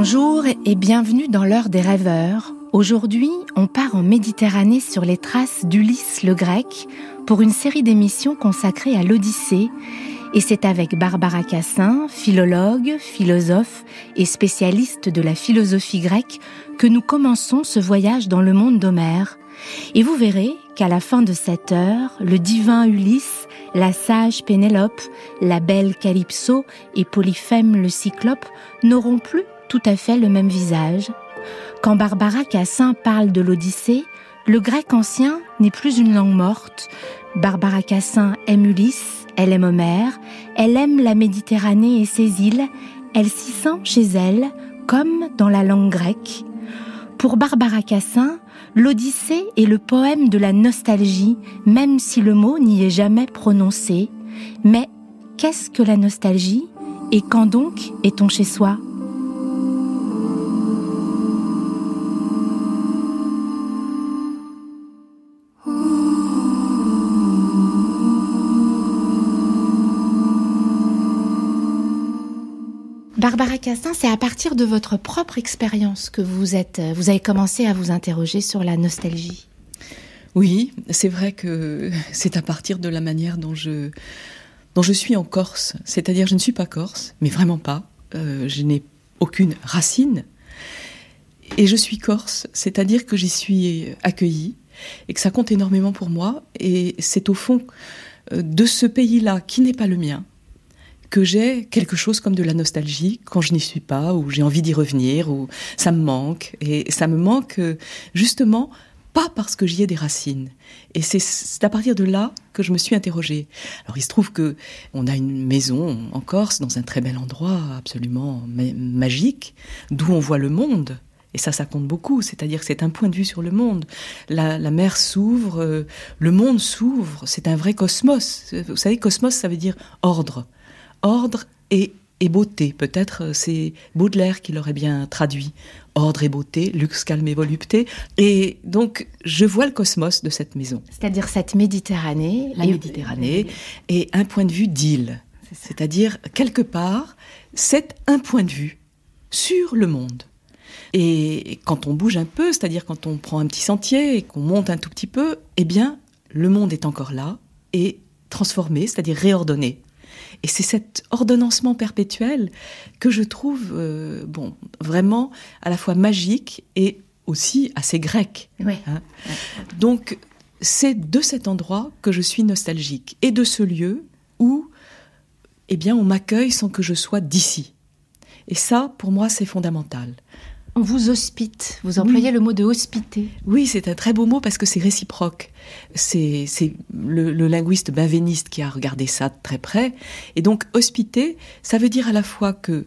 Bonjour et bienvenue dans l'heure des rêveurs. Aujourd'hui, on part en Méditerranée sur les traces d'Ulysse le Grec pour une série d'émissions consacrées à l'Odyssée. Et c'est avec Barbara Cassin, philologue, philosophe et spécialiste de la philosophie grecque que nous commençons ce voyage dans le monde d'Homère. Et vous verrez qu'à la fin de cette heure, le divin Ulysse, la sage Pénélope, la belle Calypso et Polyphème le cyclope n'auront plus tout à fait le même visage. Quand Barbara Cassin parle de l'Odyssée, le grec ancien n'est plus une langue morte. Barbara Cassin aime Ulysse, elle aime Homère, elle aime la Méditerranée et ses îles, elle s'y sent chez elle, comme dans la langue grecque. Pour Barbara Cassin, l'Odyssée est le poème de la nostalgie, même si le mot n'y est jamais prononcé. Mais qu'est-ce que la nostalgie? Et quand donc est-on chez soi? Barbara Cassin, c'est à partir de votre propre expérience que vous êtes, vous avez commencé à vous interroger sur la nostalgie. Oui, c'est vrai que c'est à partir de la manière dont je, dont je suis en Corse. C'est-à-dire, je ne suis pas corse, mais vraiment pas. Euh, je n'ai aucune racine. Et je suis corse, c'est-à-dire que j'y suis accueillie et que ça compte énormément pour moi. Et c'est au fond euh, de ce pays-là qui n'est pas le mien, que j'ai quelque chose comme de la nostalgie quand je n'y suis pas, ou j'ai envie d'y revenir, ou ça me manque. Et ça me manque euh, justement pas parce que j'y ai des racines. Et c'est à partir de là que je me suis interrogée. Alors il se trouve que on a une maison en Corse, dans un très bel endroit, absolument magique, d'où on voit le monde. Et ça, ça compte beaucoup. C'est-à-dire que c'est un point de vue sur le monde. La, la mer s'ouvre, euh, le monde s'ouvre. C'est un vrai cosmos. Vous savez, cosmos, ça veut dire ordre ordre et, beauté. Peut-être euh, c'est Baudelaire qui l'aurait bien traduit. Ordre et beauté, luxe, calme et volupté. Et donc, je vois le cosmos de cette maison. C'est-à-dire cette Méditerranée. La Méditerranée et un point de vue d'île. C'est-à-dire, quelque part, c'est un point de vue sur le monde. Et quand on bouge un peu, c'est-à-dire quand on prend un petit sentier et qu'on monte un tout petit peu, eh bien, le monde est encore là et transformé, c'est-à-dire réordonné. Et c'est cet ordonnancement perpétuel que je trouve, euh, bon, vraiment à la fois magique et aussi assez grec. Hein. Donc, c'est de cet endroit que je suis nostalgique et de ce lieu où, eh bien, on m'accueille sans que je sois d'ici. Et ça, pour moi, c'est fondamental. On vous hospite. Vous employez le mot de hospiter. Oui, c'est un très beau mot parce que c'est réciproque. C'est le, le, linguiste benveniste qui a regardé ça de très près. Et donc, hospiter, ça veut dire à la fois que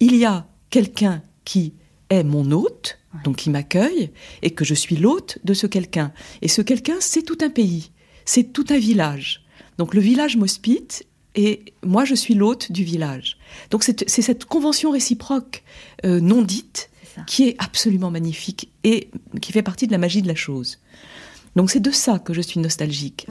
il y a quelqu'un qui est mon hôte, donc qui m'accueille, et que je suis l'hôte de ce quelqu'un. Et ce quelqu'un, c'est tout un pays, c'est tout un village. Donc le village m'hospite et moi je suis l'hôte du village. Donc c'est cette convention réciproque euh, non dite qui est absolument magnifique et qui fait partie de la magie de la chose. Donc c'est de ça que je suis nostalgique.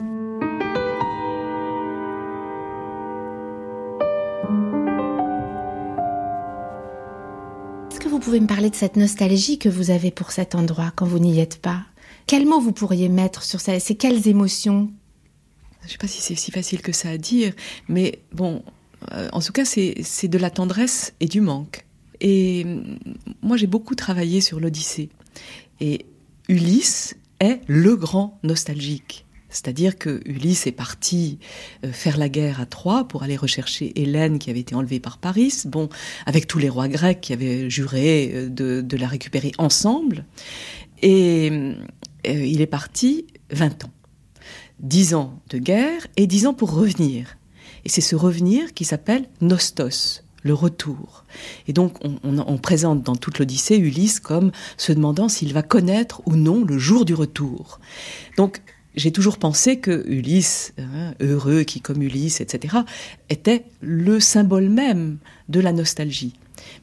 Est-ce que vous pouvez me parler de cette nostalgie que vous avez pour cet endroit quand vous n'y êtes pas? Quels mots vous pourriez mettre sur ça? C'est quelles émotions? Je ne sais pas si c'est si facile que ça à dire, mais bon, euh, en tout cas, c'est de la tendresse et du manque. Et moi, j'ai beaucoup travaillé sur l'Odyssée. Et Ulysse est le grand nostalgique. C'est-à-dire que Ulysse est parti euh, faire la guerre à Troie pour aller rechercher Hélène qui avait été enlevée par Paris, bon, avec tous les rois grecs qui avaient juré euh, de, la récupérer ensemble. Et euh, il est parti 20 ans. 10 ans de guerre et 10 ans pour revenir. Et c'est ce revenir qui s'appelle Nostos, le retour. Et donc on, présente dans toute l'Odyssée Ulysse comme se demandant s'il va connaître ou non le jour du retour. Donc j'ai toujours pensé que Ulysse, hein, heureux qui comme Ulysse, etc., était le symbole même de la nostalgie.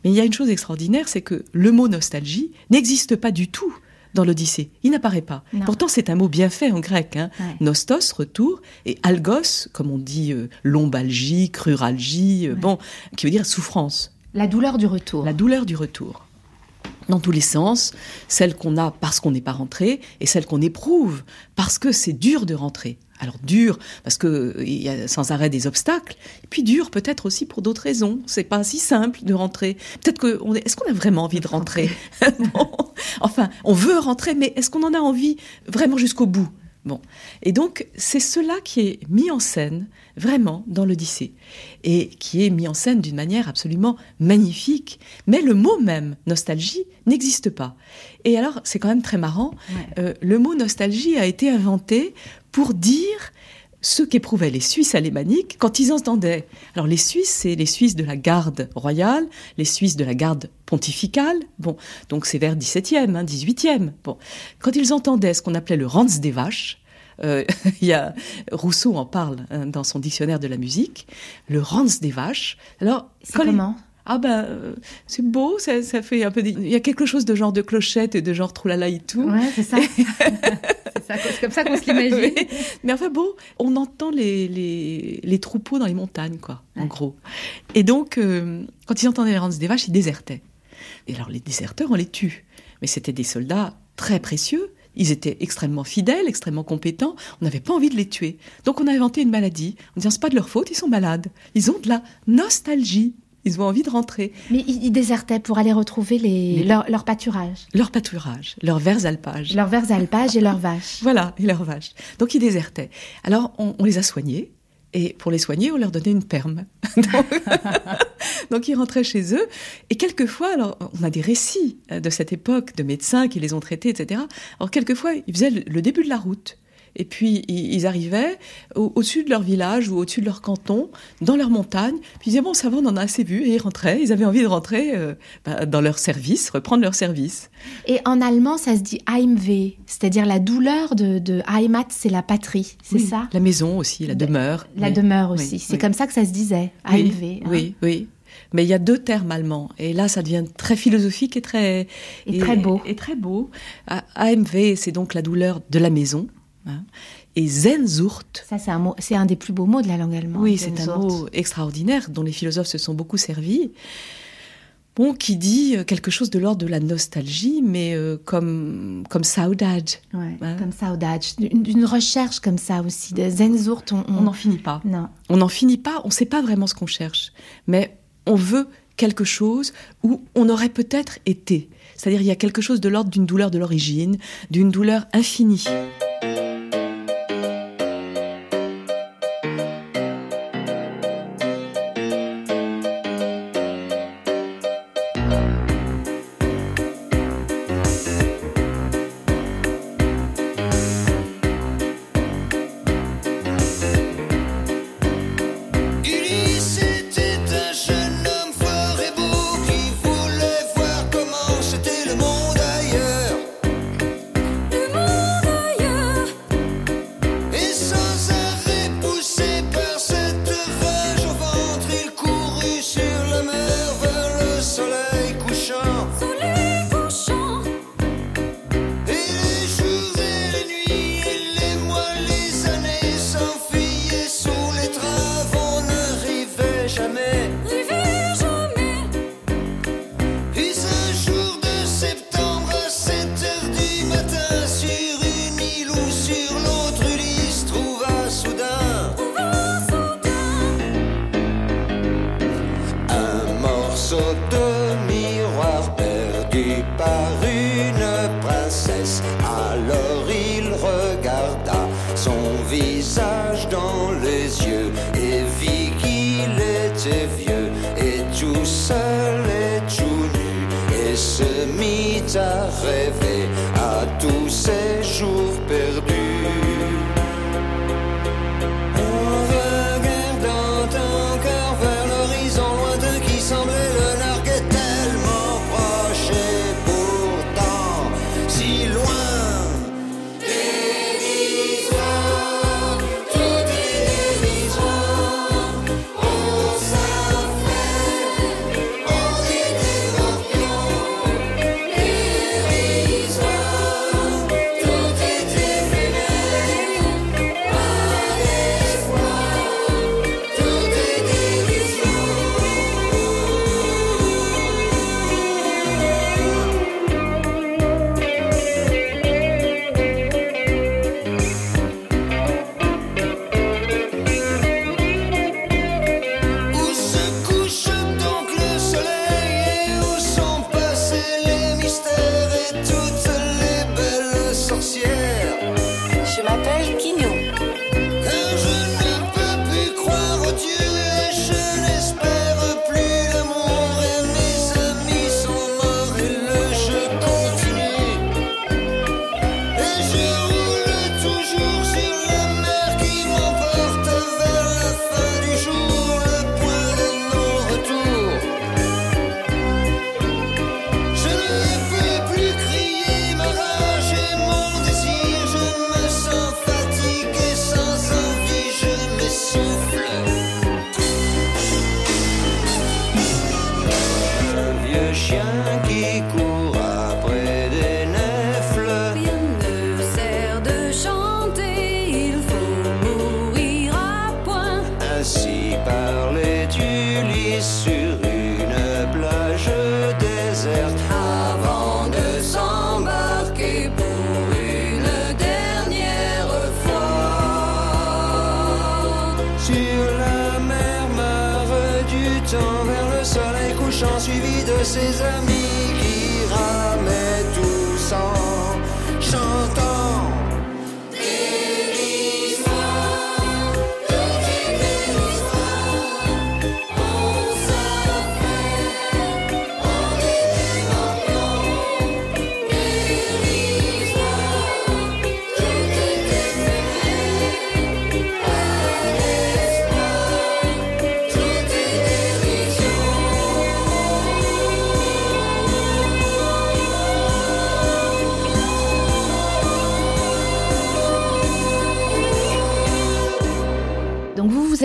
Mais il y a une chose extraordinaire, c'est que le mot nostalgie n'existe pas du tout dans l'Odyssée. Il n'apparaît pas. Pourtant, c'est un mot bien fait en grec. Hein. Nostos, retour, et algos, comme on dit euh, lombalgie, cruralgie, euh, bon, qui veut dire souffrance. La douleur du retour. La douleur du retour. Dans tous les sens, celle qu'on a parce qu'on n'est pas rentré et celle qu'on éprouve parce que c'est dur de rentrer. Alors dur parce que il y a sans arrêt des obstacles, et puis dur peut-être aussi pour d'autres raisons. C'est pas si simple de rentrer. Peut-être que on est, est-ce qu'on a vraiment envie de rentrer? Enfin, on veut rentrer, mais est-ce qu'on en a envie vraiment jusqu'au bout? Bon. Et donc, c'est cela qui est mis en scène vraiment dans l'Odyssée et qui est mis en scène d'une manière absolument magnifique. Mais le mot même, nostalgie, n'existe pas. Et alors, c'est quand même très marrant. Euh, le mot nostalgie a été inventé pour dire ce qu'éprouvaient les Suisses alémaniques quand ils entendaient. Alors les Suisses, c'est les Suisses de la garde royale, les Suisses de la garde pontificale. Bon, donc c'est vers 17e, hein, 18e. Bon, quand ils entendaient ce qu'on appelait le Rans des vaches, euh, il y a Rousseau en parle hein, dans son dictionnaire de la musique, le Rans des vaches. Alors comment? Ah ben euh, c'est beau, ça, ça, fait un peu. Il y a quelque chose de genre de clochette et de genre troulala et tout. Ouais, c'est ça. c'est comme ça qu'on se l'imagine. Mais enfin bon, on entend les, les, les, troupeaux dans les montagnes, quoi, en gros. Et donc, euh, quand ils entendaient les rances des vaches, ils désertaient. Et alors les déserteurs, on les tue. Mais c'était des soldats très précieux. Ils étaient extrêmement fidèles, extrêmement compétents. On n'avait pas envie de les tuer. Donc on a inventé une maladie en disant c'est pas de leur faute, ils sont malades. Ils ont de la nostalgie. Ils ont envie de rentrer. Mais ils désertaient pour aller retrouver les, leur, pâturage. Leur pâturage, leurs verts alpages. Leurs verts alpages et leurs vaches. Voilà, et leurs vaches. Donc ils désertaient. Alors on, les a soignés. Et pour les soigner, on leur donnait une perme. Donc, ils rentraient chez eux. Et quelquefois, alors, on a des récits de cette époque de médecins qui les ont traités, etc. Alors, quelquefois, ils faisaient le début de la route. Et puis ils arrivaient au-dessus de leur village ou au-dessus de leur canton, dans leur montagne. Puis ils disaient bon, ça va, on en a assez vu. Et ils rentraient. Ils avaient envie de rentrer euh, bah, dans leur service, reprendre leur service. Et en allemand, ça se dit Heimweh, c'est-à-dire la douleur de, de Heimat, c'est la patrie, c'est ça? La maison aussi, la demeure. La demeure aussi. c'est comme ça que ça se disait, Heimweh. Hein. Oui, oui. Mais il y a deux termes allemands. Et là, ça devient très philosophique et très... Et, très beau. Et très beau. Heimweh, c'est donc la douleur de la maison. Hein. Et Zenzurt. Ça, c'est un, mot, c'est un des plus beaux mots de la langue allemande. Oui, c'est un mot extraordinaire dont les philosophes se sont beaucoup servis. Bon, qui dit euh, quelque chose de l'ordre de la nostalgie, mais euh, comme comme saudade. Ouais, hein. Comme saudade, d'une recherche comme ça aussi, de Zenzurt. On n'en finit pas. Non. On n'en finit pas. On ne sait pas vraiment ce qu'on cherche, mais on veut quelque chose où on aurait peut-être été. C'est-à-dire, il y a quelque chose de l'ordre d'une douleur de l'origine, d'une douleur infinie.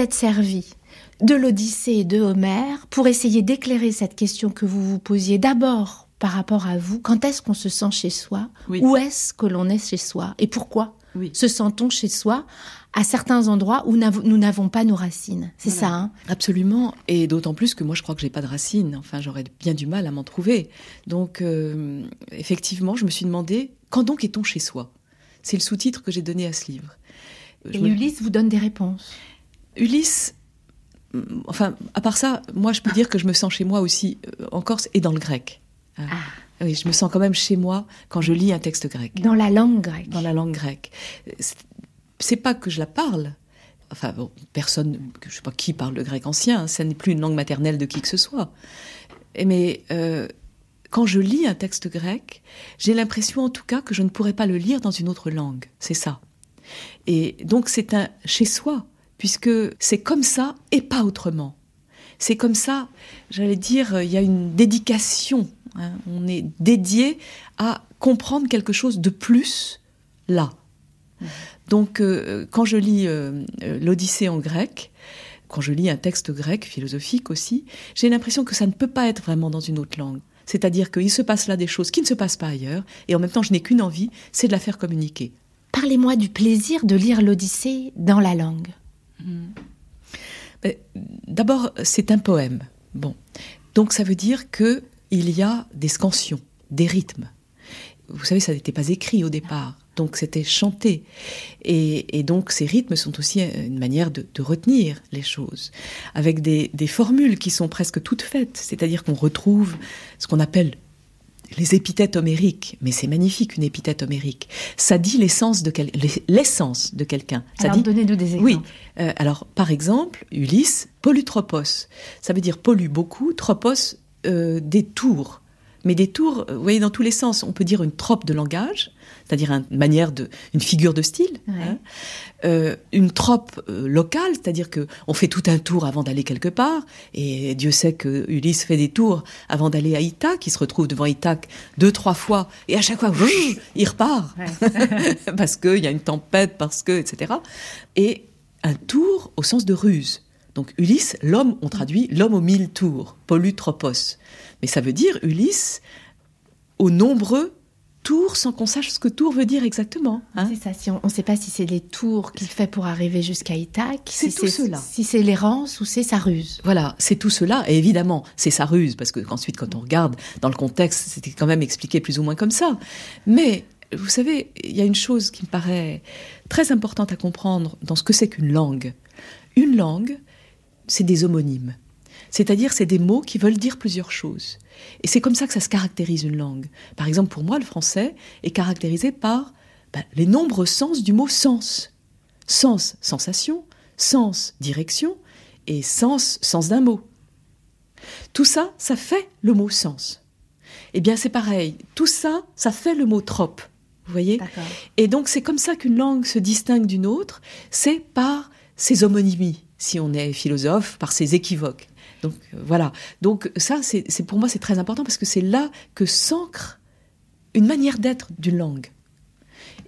Êtes servi de l'Odyssée et de Homère pour essayer d'éclairer cette question que vous vous posiez d'abord par rapport à vous. Quand est-ce qu'on se sent chez soi? Oui. Où est-ce que l'on est chez soi? Et pourquoi Oui. se sent-on chez soi à certains endroits où nous n'avons pas nos racines? C'est Voilà. ça, hein? Absolument, et d'autant plus que moi je crois que j'ai pas de racines. Enfin, j'aurais bien du mal à m'en trouver. Donc, euh, effectivement, je me suis demandé quand donc est-on chez soi? C'est le sous-titre que j'ai donné à ce livre. Je Et me- Ulysse vous donne des réponses. Ulysse, enfin, à part ça, moi je peux dire que je me sens chez moi aussi euh, en Corse et dans le grec. Ah. Ah, Oui, je me sens quand même chez moi quand je lis un texte grec. dans la langue grecque. dans la langue grecque. C'est- pas que je la parle. Enfin, bon, personne, je sais pas qui parle le grec ancien, hein, ça n'est plus une langue maternelle de qui que ce soit. Mais euh, quand je lis un texte grec, j'ai l'impression en tout cas que je ne pourrais pas le lire dans une autre langue. C'est ça. Et donc c'est un chez soi, puisque c'est comme ça et pas autrement. C'est comme ça, j'allais dire, il y a une dédication. hein. On est dédié à comprendre quelque chose de plus là. Donc, euh, quand je lis euh, euh, l'Odyssée en grec, quand je lis un texte grec, philosophique aussi, j'ai l'impression que ça ne peut pas être vraiment dans une autre langue. C'est-à-dire qu'il se passe là des choses qui ne se passent pas ailleurs, et en même temps, je n'ai qu'une envie, c'est de la faire communiquer. Parlez-moi du plaisir de lire l'Odyssée dans la langue. Mais, D'abord, c'est un poème. Bon, donc ça veut dire que il y a des scansions, des rythmes. Vous savez, ça n'était pas écrit au départ, donc c'était chanté. Et, donc ces rythmes sont aussi une manière de, retenir les choses, avec des formules qui sont presque toutes faites. C'est-à-dire qu'on retrouve ce qu'on appelle les épithètes homériques, mais c'est magnifique une épithète homérique. Ça dit l'essence de quel- l'essence de quelqu'un. Ça Alors, dit donnez-nous des exemples. oui. Euh, alors, par exemple, Ulysse, polytropos. Ça veut dire pollu beaucoup, tropos, euh, des tours. Mais des tours, euh, vous voyez, dans tous les sens. On peut dire une trope de langage, c'est-à-dire une manière de, une figure de style. Ouais. hein. Euh, une trope euh, locale, c'est-à-dire que on fait tout un tour avant d'aller quelque part. Et Dieu sait que Ulysse fait des tours avant d'aller à Ithaque. Il se retrouve devant Ithaque deux, trois fois, et à chaque fois, il repart parce qu'il y a une tempête, parce que, etc. Et un tour au sens de ruse. Donc Ulysse, l'homme, on traduit l'homme aux mille tours, polytropos. Mais ça veut dire Ulysse aux nombreux tours sans qu'on sache ce que tour veut dire exactement. hein. C'est ça, si on ne sait pas si c'est les tours qu'il fait pour arriver jusqu'à Ithaque, C'est si tout cela. si c'est l'errance ou c'est sa ruse. Voilà, c'est tout cela. Et évidemment, c'est sa ruse, parce que ensuite, quand on regarde dans le contexte, c'était quand même expliqué plus ou moins comme ça. Mais, vous savez, il y a une chose qui me paraît très importante à comprendre dans ce que c'est qu'une langue. Une langue, c'est des homonymes. C'est-à-dire, c'est des mots qui veulent dire plusieurs choses. Et c'est comme ça que ça se caractérise une langue. Par exemple, pour moi, le français est caractérisé par ben, les nombreux sens du mot sens. Sens, sensation, sens, direction, et sens, sens d'un mot. Tout ça, ça fait le mot sens. Eh bien, c'est pareil. Tout ça, ça fait le mot trope. Vous voyez? Et donc, c'est comme ça qu'une langue se distingue d'une autre, c'est par ses homonymies, si on est philosophe, par ses équivoques. Donc, euh, voilà. Donc, ça, c'est pour moi, c'est très important parce que c'est là que s'ancre une manière d'être d'une langue.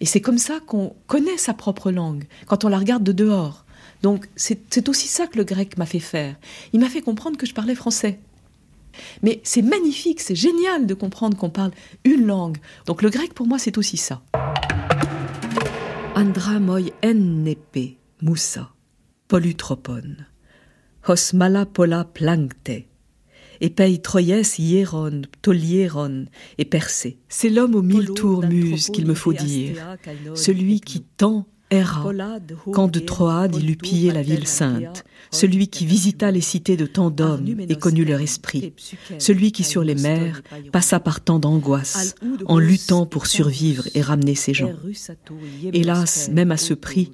Et c'est comme ça qu'on connaît sa propre langue, quand on la regarde de dehors. Donc c'est aussi ça que le grec m'a fait faire. Il m'a fait comprendre que je parlais français. Mais c'est magnifique, c'est génial de comprendre qu'on parle une langue. Donc le grec pour moi c'est aussi ça. Andra moi moussa, polutropon, hos mala pola plancte, epei troies hieron, tolieron, et percé. C'est l'homme aux mille tours muses qu'il me faut dire, celui qui tend erra. Quand de Troade il eut pillé la ville sainte, celui qui visita les cités de tant d'hommes et connut leur esprit, celui qui sur les mers passa par tant d'angoisses en luttant pour survivre et ramener ses gens. Hélas, même à ce prix,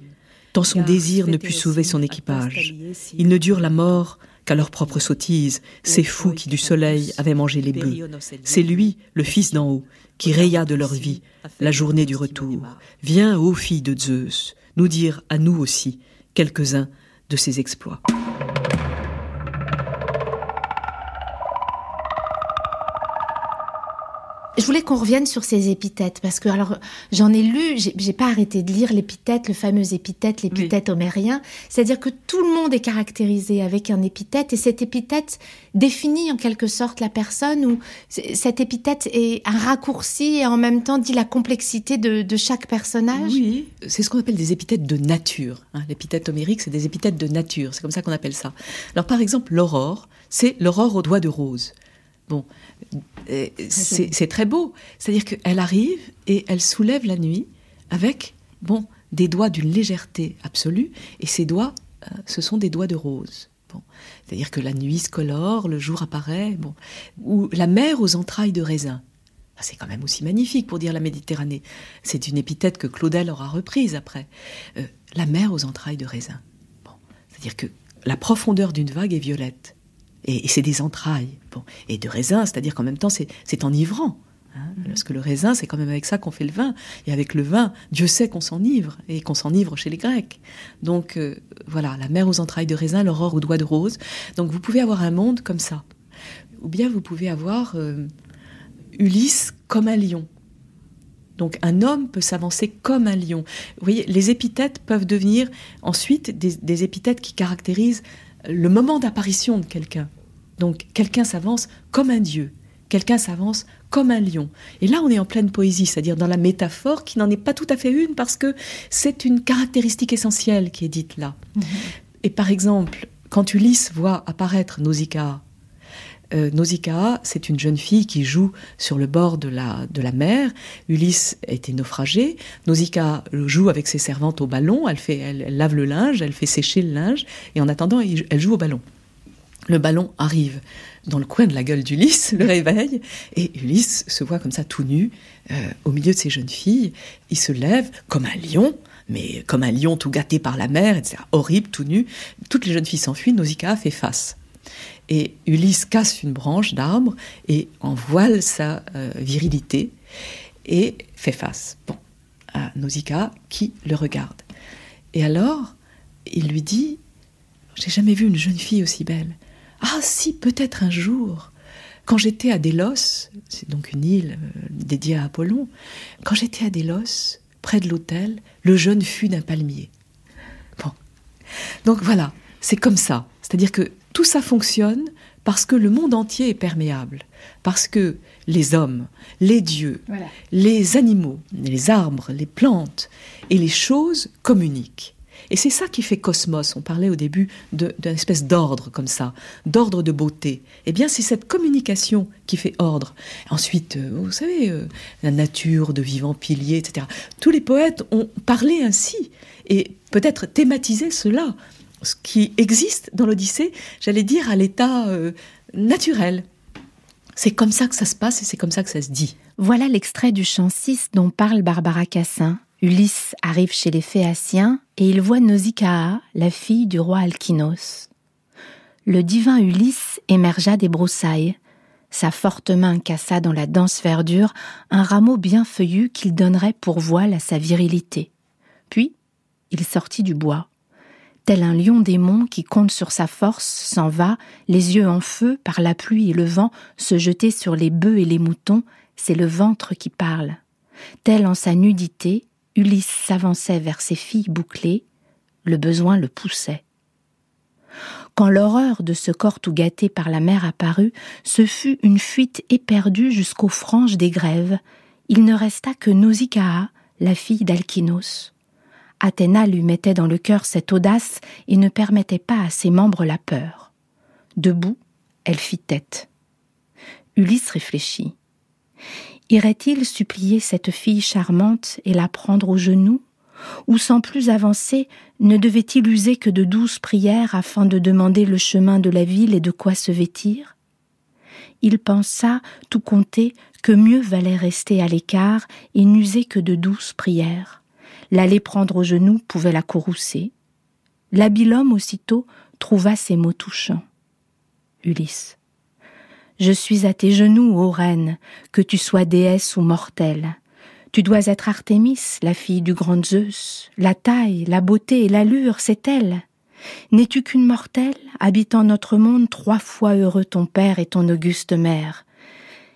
tant son désir ne put sauver son équipage. Ils ne durent la mort qu'à leur propre sottise, ces fous qui du soleil avaient mangé les bœufs. C'est lui, le fils d'en haut, qui raya de leur vie la journée du retour. Viens, ô fille de Zeus, nous dire à nous aussi quelques-uns de ses exploits. Je voulais qu'on revienne sur ces épithètes parce que alors j'en ai lu, j'ai pas arrêté de lire l'épithète, le fameux épithète, l'épithète homérien. C'est-à-dire que tout le monde est caractérisé avec un épithète et cette épithète définit en quelque sorte la personne ou cette épithète est un raccourci et en même temps dit la complexité de, chaque personnage. Oui, c'est ce qu'on appelle des épithètes de nature. Hein. L'épithète homérique, c'est des épithètes de nature, c'est comme ça qu'on appelle ça. Alors par exemple, l'aurore, c'est l'aurore aux doigts de rose. Bon, c'est très beau. C'est-à-dire qu'elle arrive et elle soulève la nuit avec, bon, des doigts d'une légèreté absolue, et ces doigts, euh, ce sont des doigts de rose. Bon. C'est-à-dire que la nuit se colore, le jour apparaît, bon. Ou la mer aux entrailles de raisin. Ah, c'est quand même aussi magnifique pour dire la Méditerranée. C'est une épithète que Claudel aura reprise après. Euh, la mer aux entrailles de raisin. Bon. C'est-à-dire que la profondeur d'une vague est violette. Et, c'est des entrailles. Bon. Et de raisin, c'est-à-dire qu'en même temps, c'est enivrant. Hein, mm-hmm. parce que le raisin, c'est quand même avec ça qu'on fait le vin. Et avec le vin, Dieu sait qu'on s'enivre, et qu'on s'enivre chez les Grecs. Donc euh, voilà, la mer aux entrailles de raisin, l'aurore aux doigts de rose. Donc vous pouvez avoir un monde comme ça. Ou bien vous pouvez avoir euh, Ulysse comme un lion. Donc un homme peut s'avancer comme un lion. Vous voyez, les épithètes peuvent devenir ensuite des épithètes qui caractérisent le moment d'apparition de quelqu'un. Donc quelqu'un s'avance comme un dieu, quelqu'un s'avance comme un lion. Et là, on est en pleine poésie, c'est-à-dire dans la métaphore qui n'en est pas tout à fait une parce que c'est une caractéristique essentielle qui est dite là. Mhm. Et par exemple, quand Ulysse voit apparaître Nausicaa, euh, Nausicaa, c'est une jeune fille qui joue sur le bord de la, de la mer. Ulysse a été naufragé. Nausicaa joue avec ses servantes au ballon. Elle, fait, elle, lave le linge, elle fait sécher le linge. Et en attendant, elle joue au ballon. Le ballon arrive dans le coin de la gueule d'Ulysse, le réveille, et Ulysse se voit comme ça tout nu, euh, au milieu de ces jeunes filles. Il se lève comme un lion, mais comme un lion tout gâté par la mer, etc. Horrible, tout nu. Toutes les jeunes filles s'enfuient, Nausicaa fait face. Et Ulysse casse une branche d'arbre et en voile sa euh, virilité et fait face bon, à Nausicaa qui le regarde. Et alors, il lui dit J'ai jamais vu une jeune fille aussi belle. Ah, si, peut-être un jour. Quand j'étais à Délos, c'est donc une île euh, dédiée à Apollon, quand j'étais à Délos, près de l'hôtel, le jeune fut d'un palmier. Bon. Donc voilà, c'est comme ça. C'est-à-dire que tout ça fonctionne parce que le monde entier est perméable, parce que les hommes, les dieux, les animaux, les arbres, les plantes et les choses communiquent. Et c'est ça qui fait cosmos. On parlait au début d'une espèce d'ordre comme ça, d'ordre de beauté. Eh bien, c'est cette communication qui fait ordre. Ensuite, euh, vous savez, euh, la nature de vivants piliers, etc. Tous les poètes ont parlé ainsi et peut-être thématisé cela ce qui existe dans l'Odyssée, j'allais dire, à l'état euh, naturel. C'est comme ça que ça se passe et c'est comme ça que ça se dit. Voilà l'extrait du chant 6 dont parle Barbara Cassin. Ulysse arrive chez les Phéaciens et il voit Nausicaa, la fille du roi Alkinos. Le divin Ulysse émergea des broussailles. Sa forte main cassa dans la dense verdure un rameau bien feuillu qu'il donnerait pour voile à sa virilité. Puis, il sortit du bois tel un lion démon qui compte sur sa force, s'en va, les yeux en feu, par la pluie et le vent, se jeter sur les bœufs et les moutons, c'est le ventre qui parle. Tel en sa nudité, Ulysse s'avançait vers ses filles bouclées, le besoin le poussait. Quand l'horreur de ce corps tout gâté par la mer apparut, ce fut une fuite éperdue jusqu'aux franges des grèves. Il ne resta que Nausicaa, la fille d'Alkinos. Athéna lui mettait dans le cœur cette audace et ne permettait pas à ses membres la peur. Debout, elle fit tête. Ulysse réfléchit. Irait-il supplier cette fille charmante et la prendre aux genoux, ou sans plus avancer, ne devait-il user que de douces prières afin de demander le chemin de la ville et de quoi se vêtir? Il pensa, tout compter, que mieux valait rester à l'écart et n'user que de douces prières. L'aller prendre aux genoux pouvait la courroucer. L'habile homme aussitôt trouva ces mots touchants. Ulysse. Je suis à tes genoux, ô reine, que tu sois déesse ou mortelle. Tu dois être Artémis, la fille du grand Zeus. La taille, la beauté et l'allure, c'est elle. N'es-tu qu'une mortelle, habitant notre monde, trois fois heureux ton père et ton auguste mère?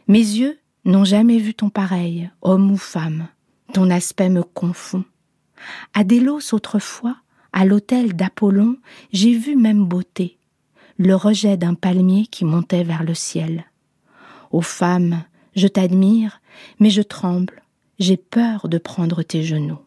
Mes yeux n'ont jamais vu ton pareil, homme ou femme. Ton aspect me confond. À Délos autrefois, à l'autel d'Apollon, j'ai vu même beauté, le rejet d'un palmier qui montait vers le ciel. Ô femme, je t'admire, mais je tremble, j'ai peur de prendre tes genoux.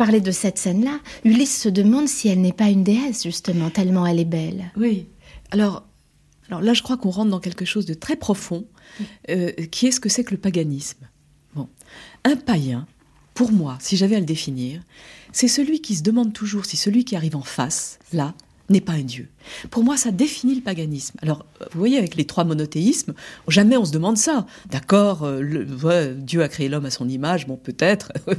Parlez de cette scène-là, Ulysse se demande si elle n'est pas une déesse, justement, tellement elle est belle. Oui. Alors, alors là, je crois qu'on rentre dans quelque chose de très profond, euh, qui est ce que c'est que le paganisme. Bon. Un païen, pour moi, si j'avais à le définir, c'est celui qui se demande toujours si celui qui arrive en face, là, n'est pas un dieu. Pour moi, ça définit le paganisme. Alors, vous voyez, avec les trois monothéismes, jamais on se demande ça. D'accord, euh, ouais, Dieu a créé l'homme à son image, bon, peut-être.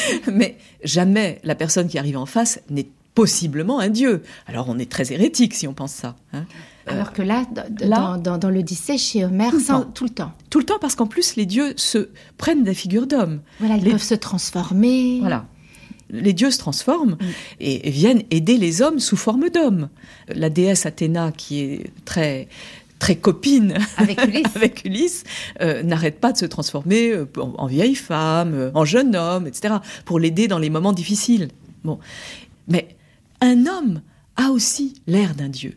mais jamais la personne qui arrive en face n'est possiblement un dieu. Alors, on est très hérétique si on pense ça. hein. Euh, Alors que là, dans, dans, dans l'Odyssée, chez Homère, Tout le sans- tout le temps. tout le temps, parce qu'en plus, les dieux se prennent des figures d'hommes. Voilà, ils Les- peuvent se transformer. Voilà. Les dieux se transforment et, et viennent aider les hommes sous forme d'hommes. La déesse Athéna, qui est très très copine Avec Ulysse. avec Ulysse, euh, n'arrête pas de se transformer euh, en, en vieille femme, en jeune homme, etc., pour l'aider dans les moments difficiles. Bon, mais un homme a aussi l'air d'un dieu.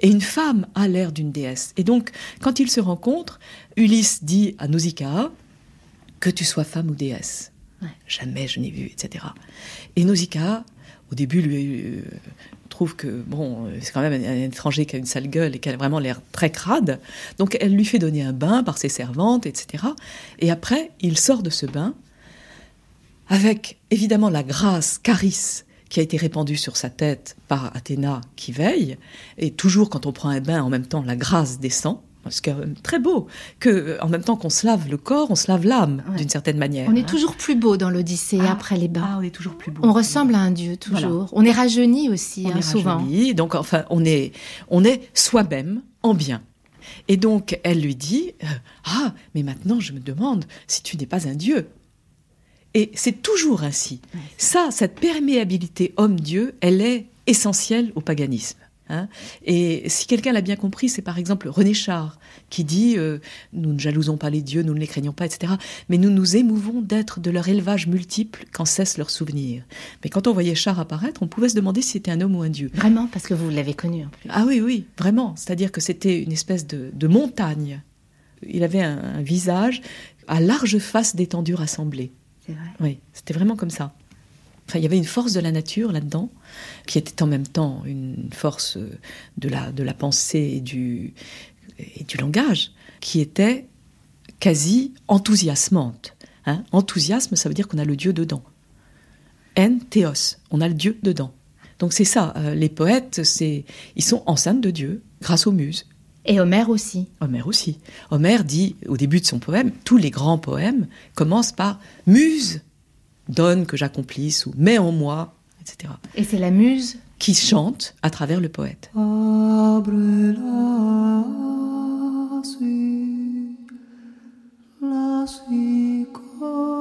Et une femme a l'air d'une déesse. Et donc, quand ils se rencontrent, Ulysse dit à Nausicaa que tu sois femme ou déesse. Ouais. Jamais je n'ai vu, etc. Et Nausicaa, au début, lui euh, trouve que bon, c'est quand même un, étranger qui a une sale gueule et qui a vraiment l'air très crade. Donc elle lui fait donner un bain par ses servantes, etc. Et après, il sort de ce bain avec évidemment la grâce, carice qui a été répandue sur sa tête par Athéna qui veille. Et toujours quand on prend un bain, en même temps, la grâce descend. C'est quand même très beau que, euh, en même temps qu'on se lave le corps, on se lave l'âme Ouais. d'une certaine manière. On est hein. toujours plus beau dans l'Odyssée Ah, après les bains. Ah, on est toujours plus beau. On ressemble à un dieu, toujours. Voilà. On est rajeuni aussi, on hein, est souvent. rajeuni. Donc, enfin, on est, on est soi-même en bien. Et donc, elle lui dit euh, Ah, mais maintenant, je me demande si tu n'es pas un dieu. Et c'est toujours ainsi. Ça, cette perméabilité homme-dieu, elle est essentielle au paganisme. Hein. Et si quelqu'un l'a bien compris, c'est par exemple René Char qui dit euh, Nous ne jalousons pas les dieux, nous ne les craignons pas, etc. Mais nous nous émouvons d'être de leur élevage multiple quand cessent leurs souvenirs. Mais quand on voyait Char apparaître, on pouvait se demander si c'était un homme ou un dieu. Vraiment, parce que vous l'avez connu en plus. Ah oui, oui, vraiment. C'est-à-dire que c'était une espèce de, de montagne. Il avait un, un visage à large face d'étendue rassemblée. C'est vrai. Oui, c'était vraiment comme ça. Enfin, il y avait une force de la nature là-dedans, qui était en même temps une force de la, de la pensée et du, et du langage, qui était quasi enthousiasmante. hein. Enthousiasme, ça veut dire qu'on a le Dieu dedans. En théos, on a le Dieu dedans. Donc c'est ça, euh, les poètes, c'est, ils sont enceintes de Dieu grâce aux muses. Et Homère aussi. Homère aussi. Homère dit au début de son poème, tous les grands poèmes commencent par Muse, donne que j'accomplisse ou mets en moi, etc. Et c'est la muse. Qui chante à travers le poète. Abre la la cicoli.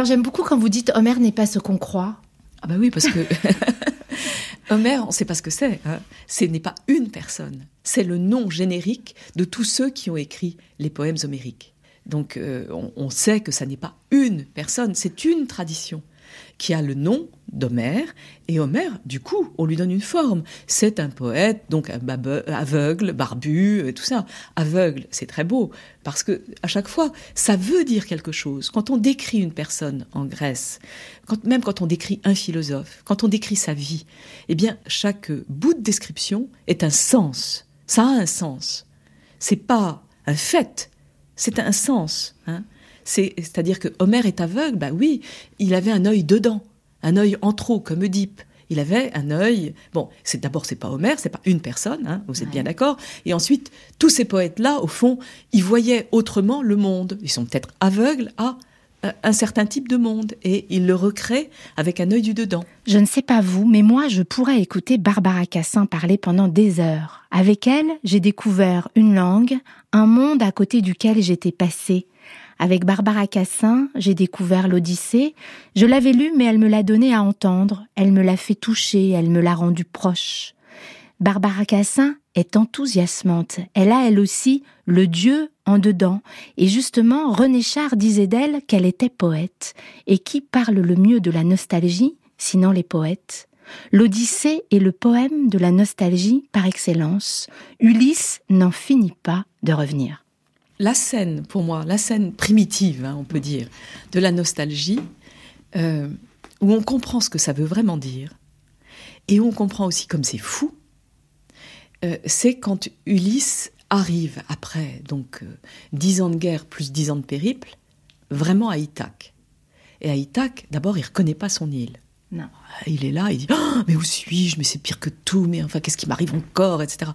Alors j'aime beaucoup quand vous dites Homère n'est pas ce qu'on croit. Ah bah oui, parce que Homère, on ne sait pas ce que c'est. Hein. Ce n'est pas une personne. C'est le nom générique de tous ceux qui ont écrit les poèmes homériques. Donc euh, on, sait que ça n'est pas une personne, c'est une tradition qui a le nom d'Homère, et Homère, du coup, on lui donne une forme. C'est un poète, donc aveugle, barbu, euh, tout ça. Aveugle, c'est très beau, parce que à chaque fois, ça veut dire quelque chose. Quand on décrit une personne en Grèce, même quand on décrit un philosophe, quand on décrit sa vie, eh bien, chaque bout de description est un sens. Ça a un sens. C'est pas un fait, c'est un sens. Hein. C'est-à-dire que Homère est aveugle, bah oui, il avait un œil dedans, un œil en trop, comme Oedipe. Il avait un œil. Bon, c'est d'abord c'est pas Homère, c'est pas une personne, hein, vous êtes bien d'accord. Et ensuite, tous ces poètes-là, au fond, ils voyaient autrement le monde. Ils sont peut-être aveugles à un certain type de monde et ils le recréent avec un œil du dedans. Je ne sais pas vous, mais moi je pourrais écouter Barbara Cassin parler pendant des heures. Avec elle, j'ai découvert une langue, un monde à côté duquel j'étais passée. Avec Barbara Cassin, j'ai découvert l'Odyssée. Je l'avais lu, mais elle me l'a donné à entendre. Elle me l'a fait toucher, elle me l'a rendu proche. Barbara Cassin est enthousiasmante. Elle a, elle aussi, le Dieu en dedans. Et justement, René Char disait d'elle qu'elle était poète. Et qui parle le mieux de la nostalgie, sinon les poètes? L'Odyssée est le poème de la nostalgie par excellence. Ulysse n'en finit pas de revenir la scène, pour moi, la scène primitive, hein, on peut dire, de la nostalgie, euh, où on comprend ce que ça veut vraiment dire, et où on comprend aussi comme c'est fou, euh, c'est quand Ulysse arrive après donc euh, dix ans de guerre plus dix ans de périple, vraiment à Ithaque. Et à Ithaque, d'abord, il reconnaît pas son île. Non. Il est là, il dit oh, mais où suis-je? Mais c'est pire que tout. Mais enfin, qu'est-ce qui m'arrive encore, etc.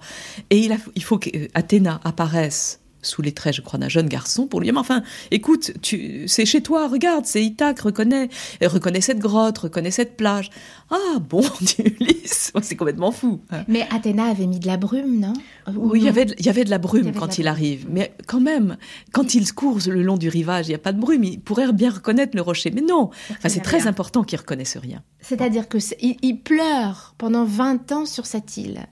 Et il, il faut qu'Athéna apparaisse sous les traits, je crois, d'un jeune garçon pour lui dire, mais enfin, écoute, tu, c'est chez toi, regarde, c'est Ithaque, reconnais, reconnais cette grotte, reconnais cette plage. Ah bon, dit Ulysse, c'est complètement fou. Mais Athéna avait mis de la brume, non? Oui, il y avait, il y avait de la brume quand il arrive, mais quand même, quand il court le long du rivage, il n'y a pas de brume, il pourrait bien reconnaître le rocher, mais non. Enfin, c'est très important qu'il reconnaisse rien. C'est-à-dire que il, pleure pendant 20 ans sur cette île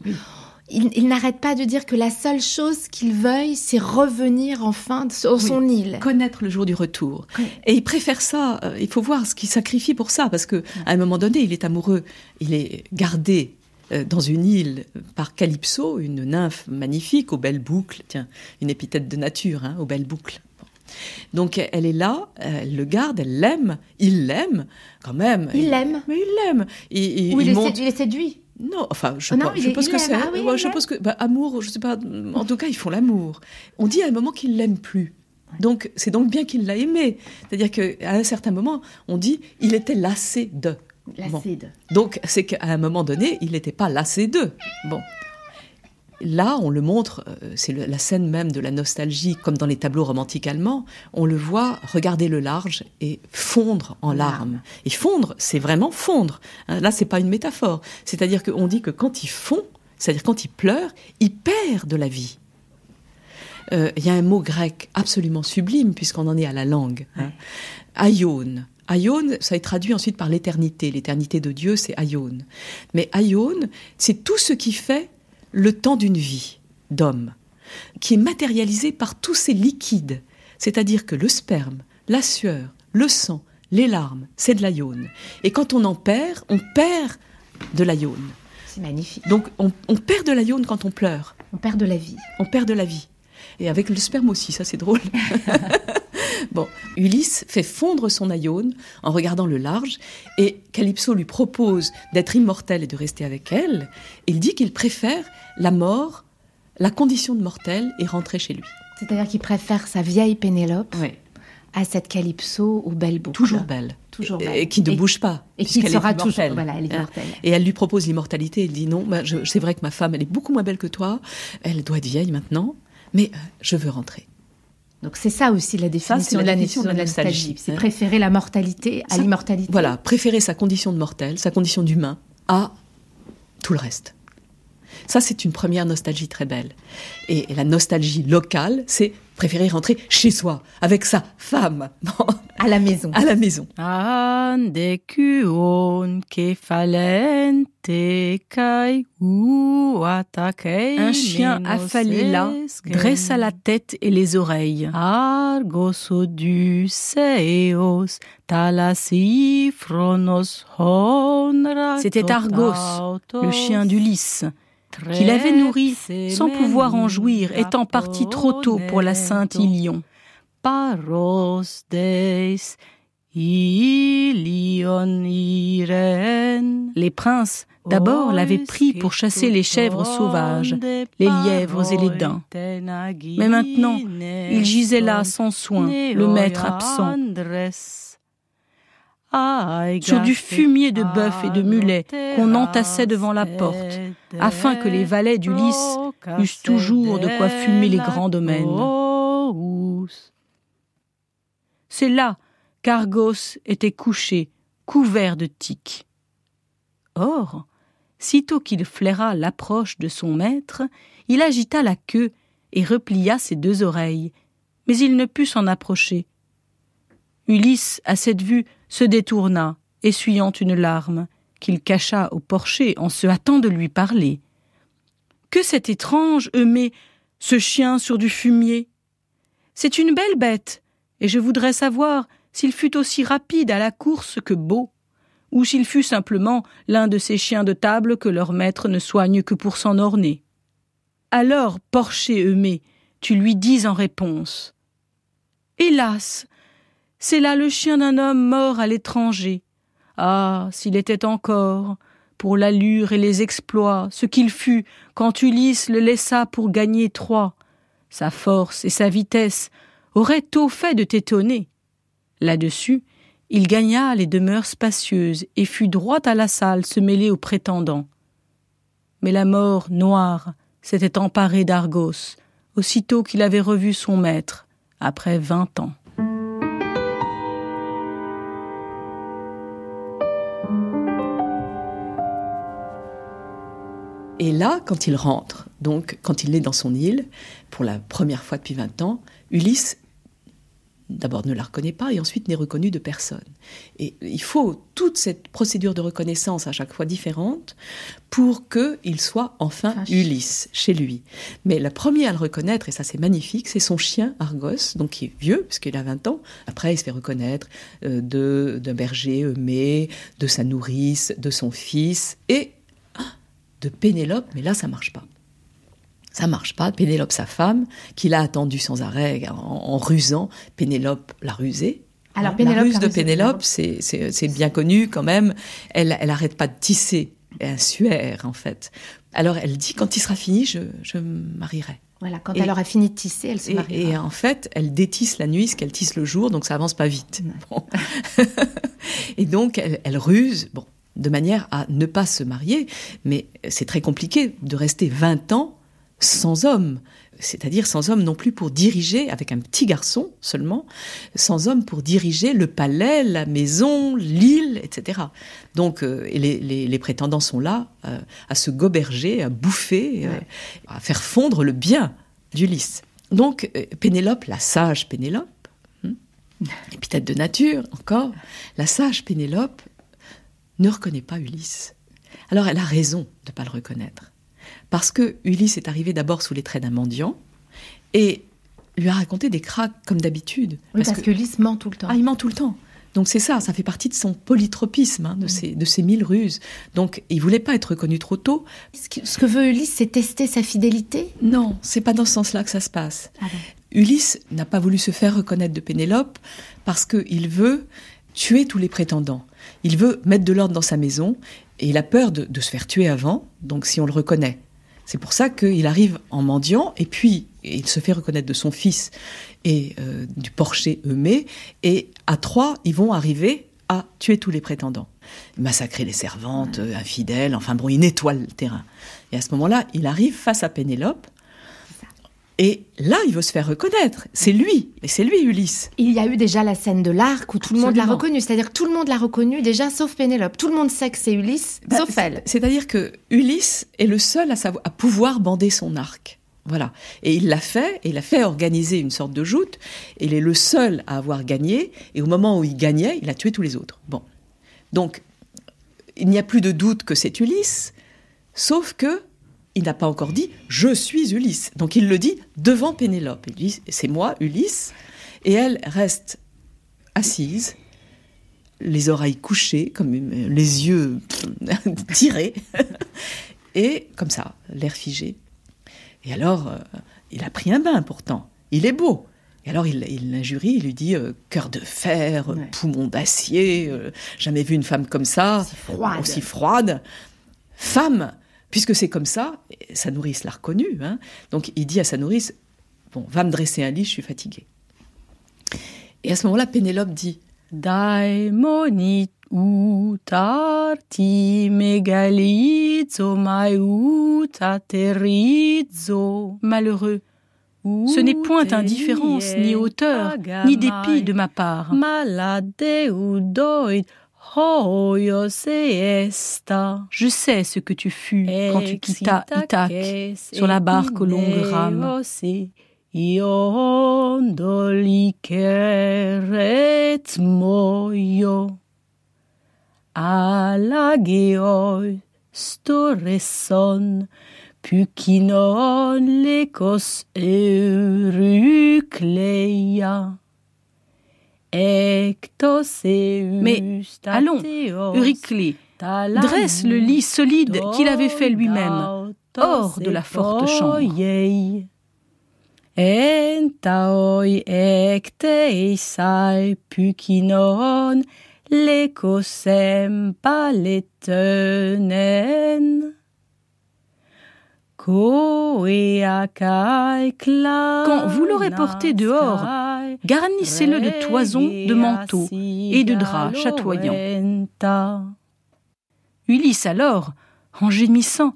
il, n'arrête pas de dire que la seule chose qu'il veuille, c'est revenir enfin sur son île. Connaître le jour du retour. Et il préfère ça. Euh, il faut voir ce qu'il sacrifie pour ça, parce que à un moment donné, il est amoureux. Il est gardé euh, dans une île par Calypso, une nymphe magnifique aux belles boucles. Tiens, une épithète de nature, hein, aux belles boucles. Donc elle est là, elle le garde, elle l'aime, il l'aime quand même. Il l'aime. Mais il l'aime. il, il, est séduit. Non, enfin, je, oh je pense que c'est. Ah je pense que bah, amour, je sais pas. En tout cas, ils font l'amour. On dit à un moment qu'ils l'aiment plus. Donc, c'est donc bien qu'il l'a aimé. C'est-à-dire qu'à un certain moment, on dit il était lassé de. Lassé de. Donc, c'est qu'à un moment donné, il n'était pas lassé d'eux. Bon. Là, on le montre, euh, c'est la scène même de la nostalgie, comme dans les tableaux romantiques allemands, on le voit regarder le large et fondre en larmes. Et fondre, c'est vraiment fondre. Hein, là, c'est pas une métaphore. C'est-à-dire qu'on dit que quand il fond, c'est-à-dire quand il pleure, il perd de la vie. Euh, il y a un mot grec absolument sublime, puisqu'on en est à la langue. Hein. Aion. Aion, ça est traduit ensuite par l'éternité. L'éternité de Dieu, c'est Aion. Mais Aion, c'est tout ce qui fait le temps d'une vie d'homme, qui est matérialisé par tous ces liquides, c'est-à-dire que le sperme, la sueur, le sang, les larmes, c'est de la Et quand on en perd, on perd de la C'est magnifique. Donc on, perd de la quand on pleure. On perd de la vie. On perd de la vie. Et avec le sperme aussi, ça c'est drôle. bon, Ulysse fait fondre son aïone en regardant le large et Calypso lui propose d'être immortel et de rester avec elle. Il dit qu'il préfère la mort, la condition de mortel et rentrer chez lui. C'est-à-dire qu'il préfère sa vieille Pénélope à cette Calypso aux belles boucles. Toujours belle. Toujours belle. Et, qui ne bouge pas. Et qui sera toujours. Voilà, elle est hein. Et elle lui propose l'immortalité. Il dit non, bah, c'est vrai que ma femme, elle est beaucoup moins belle que toi. Elle doit être vieille maintenant, mais euh, je veux rentrer. Donc c'est ça aussi la définition, de, la de la nostalgie. C'est préférer la mortalité à l'immortalité. Voilà, préférer sa condition de mortel, sa condition d'humain, à tout le reste. Ça, c'est une première nostalgie très belle. Et, la nostalgie locale, c'est préféré rentrer chez soi, avec sa femme. à la maison. À la maison. Un chien affalé là dressa la tête et les oreilles. C'était Argos, le chien d'Ulysse qu'il avait nourri sans pouvoir en jouir, étant parti trop tôt pour la Sainte Ilion. Les princes d'abord l'avaient pris pour chasser les chèvres sauvages, les lièvres et les daims. Mais maintenant, il gisait là sans soin, le maître absent sur du fumier de bœuf et de mulet qu'on entassait devant la porte, afin que les valets d'Ulysse eussent toujours de quoi fumer les grands domaines. C'est là qu'Argos était couché, couvert de tiques. Or, sitôt qu'il flaira l'approche de son maître, il agita la queue et replia ses deux oreilles, mais il ne put s'en approcher. Ulysse, à cette vue, se détourna, essuyant une larme, qu'il cacha au porcher en se hâtant de lui parler. Que c'est étrange, Eumée, ce chien sur du fumier. C'est une belle bête, et je voudrais savoir s'il fut aussi rapide à la course que beau, ou s'il fut simplement l'un de ces chiens de table que leur maître ne soigne que pour s'en orner. Alors, porcher Eumée, tu lui dis en réponse. Hélas, c'est là le chien d'un homme mort à l'étranger. Ah, s'il était encore, pour l'allure et les exploits, ce qu'il fut quand Ulysse le laissa pour gagner Troie. Sa force et sa vitesse auraient tôt fait de t'étonner. Là-dessus, il gagna les demeures spacieuses et fut droit à la salle se mêler aux prétendants. Mais la mort noire s'était emparée d'Argos, aussitôt qu'il avait revu son maître, après vingt ans. Et là, quand il rentre, donc quand il est dans son île, pour la première fois depuis 20 ans, Ulysse d'abord ne la reconnaît pas et ensuite n'est reconnu de personne. Et il faut toute cette procédure de reconnaissance à chaque fois différente pour qu'il soit enfin Ulysse chez lui. Mais le premier à le reconnaître, et ça c'est magnifique, c'est son chien Argos, donc qui est vieux puisqu'il a 20 ans. Après il se fait reconnaître euh, d'un berger Eumée, de sa nourrice, de son fils et de Pénélope, mais là ça marche pas. Ça marche pas. Pénélope, sa femme, qui l'a attendu sans arrêt en, rusant, Pénélope l'a rusé. Alors, la ruse de Pénélope, c'est bien connu quand même. Elle, elle arrête pas de tisser un suaire en fait. Alors elle dit quand il sera fini, je, je me marierai. Voilà, quand elle aura fini de tisser, elle se mariera. Et, en fait, elle détisse la nuit ce qu'elle tisse le jour, donc ça avance pas vite. et donc elle, elle ruse. Bon, de manière à ne pas se marier. Mais c'est très compliqué de rester 20 ans sans homme, c'est-à-dire sans homme non plus pour diriger, avec un petit garçon seulement, sans homme pour diriger le palais, la maison, l'île, etc. Donc euh, les, prétendants sont là euh, à se goberger, à bouffer, euh, à faire fondre le bien d'Ulysse. Donc Pénélope, la sage Pénélope, hein, épithète de nature encore, la sage Pénélope ne reconnaît pas Ulysse. Alors elle a raison de ne pas le reconnaître. Parce que Ulysse est arrivé d'abord sous les traits d'un mendiant et lui a raconté des craques comme d'habitude. parce, que, Ulysse ment tout le temps. Ah, il ment tout le temps. Donc c'est ça, ça fait partie de son polytropisme, hein, de, ses, de ses mille ruses. Donc il voulait pas être reconnu trop tôt. Ce que veut Ulysse, c'est tester sa fidélité? Non, c'est pas dans ce sens-là que ça se passe. Ah Ulysse n'a pas voulu se faire reconnaître de Pénélope parce qu'il veut tuer tous les prétendants. Il veut mettre de l'ordre dans sa maison et il a peur de, se faire tuer avant, donc si on le reconnaît. C'est pour ça qu'il arrive en mendiant et puis il se fait reconnaître de son fils et euh, du porcher Eumée et à trois, ils vont arriver à tuer tous les prétendants, massacrer les servantes, euh, infidèles, enfin bon, il nettoie le terrain. Et à ce moment-là, il arrive face à Pénélope et là, il veut se faire reconnaître. C'est lui, et c'est lui, Ulysse. Il y a eu déjà la scène de l'arc où tout le monde l'a reconnu. C'est-à-dire que tout le monde l'a reconnu déjà, sauf Pénélope. Tout le monde sait que c'est Ulysse, bah, sauf elle. C'est-à-dire que Ulysse est le seul à, savoir, à pouvoir bander son arc. Voilà. Et il l'a fait, et il a fait organiser une sorte de joute. Et il est le seul à avoir gagné. Et au moment où il gagnait, il a tué tous les autres. Bon. Donc, il n'y a plus de doute que c'est Ulysse, sauf que il n'a pas encore dit je suis Ulysse. Donc il le dit devant Pénélope. Il dit c'est moi, Ulysse. Et elle reste assise, les oreilles couchées, comme les yeux tirés, et comme ça, l'air figé. Et alors, euh, il a pris un bain pourtant. Il est beau. Et alors il, l'injurie, il lui dit euh, cœur de fer, poumon d'acier, euh, jamais vu une femme comme ça, aussi froide. Femme, puisque c'est comme ça, sa nourrice l'a reconnu. Hein. donc il dit à sa nourrice bon, va me dresser un lit, je suis fatiguée. Et à ce moment-là, Pénélope dit utarti megalizo mai Malheureux, ce n'est point indifférence, ni hauteur, ni dépit de ma part. Je sais ce que tu fus quand tu quittas Ithaque sur la barque aux longues rames. storeson Pukinon lekos eurucleia. Mais allons, Euryclée, dresse le lit solide qu'il avait fait lui-même, hors de la forte chambre. Quand vous l'aurez porté dehors, garnissez-le de toisons, de manteaux et de draps chatoyants. Ulysse alors, en gémissant,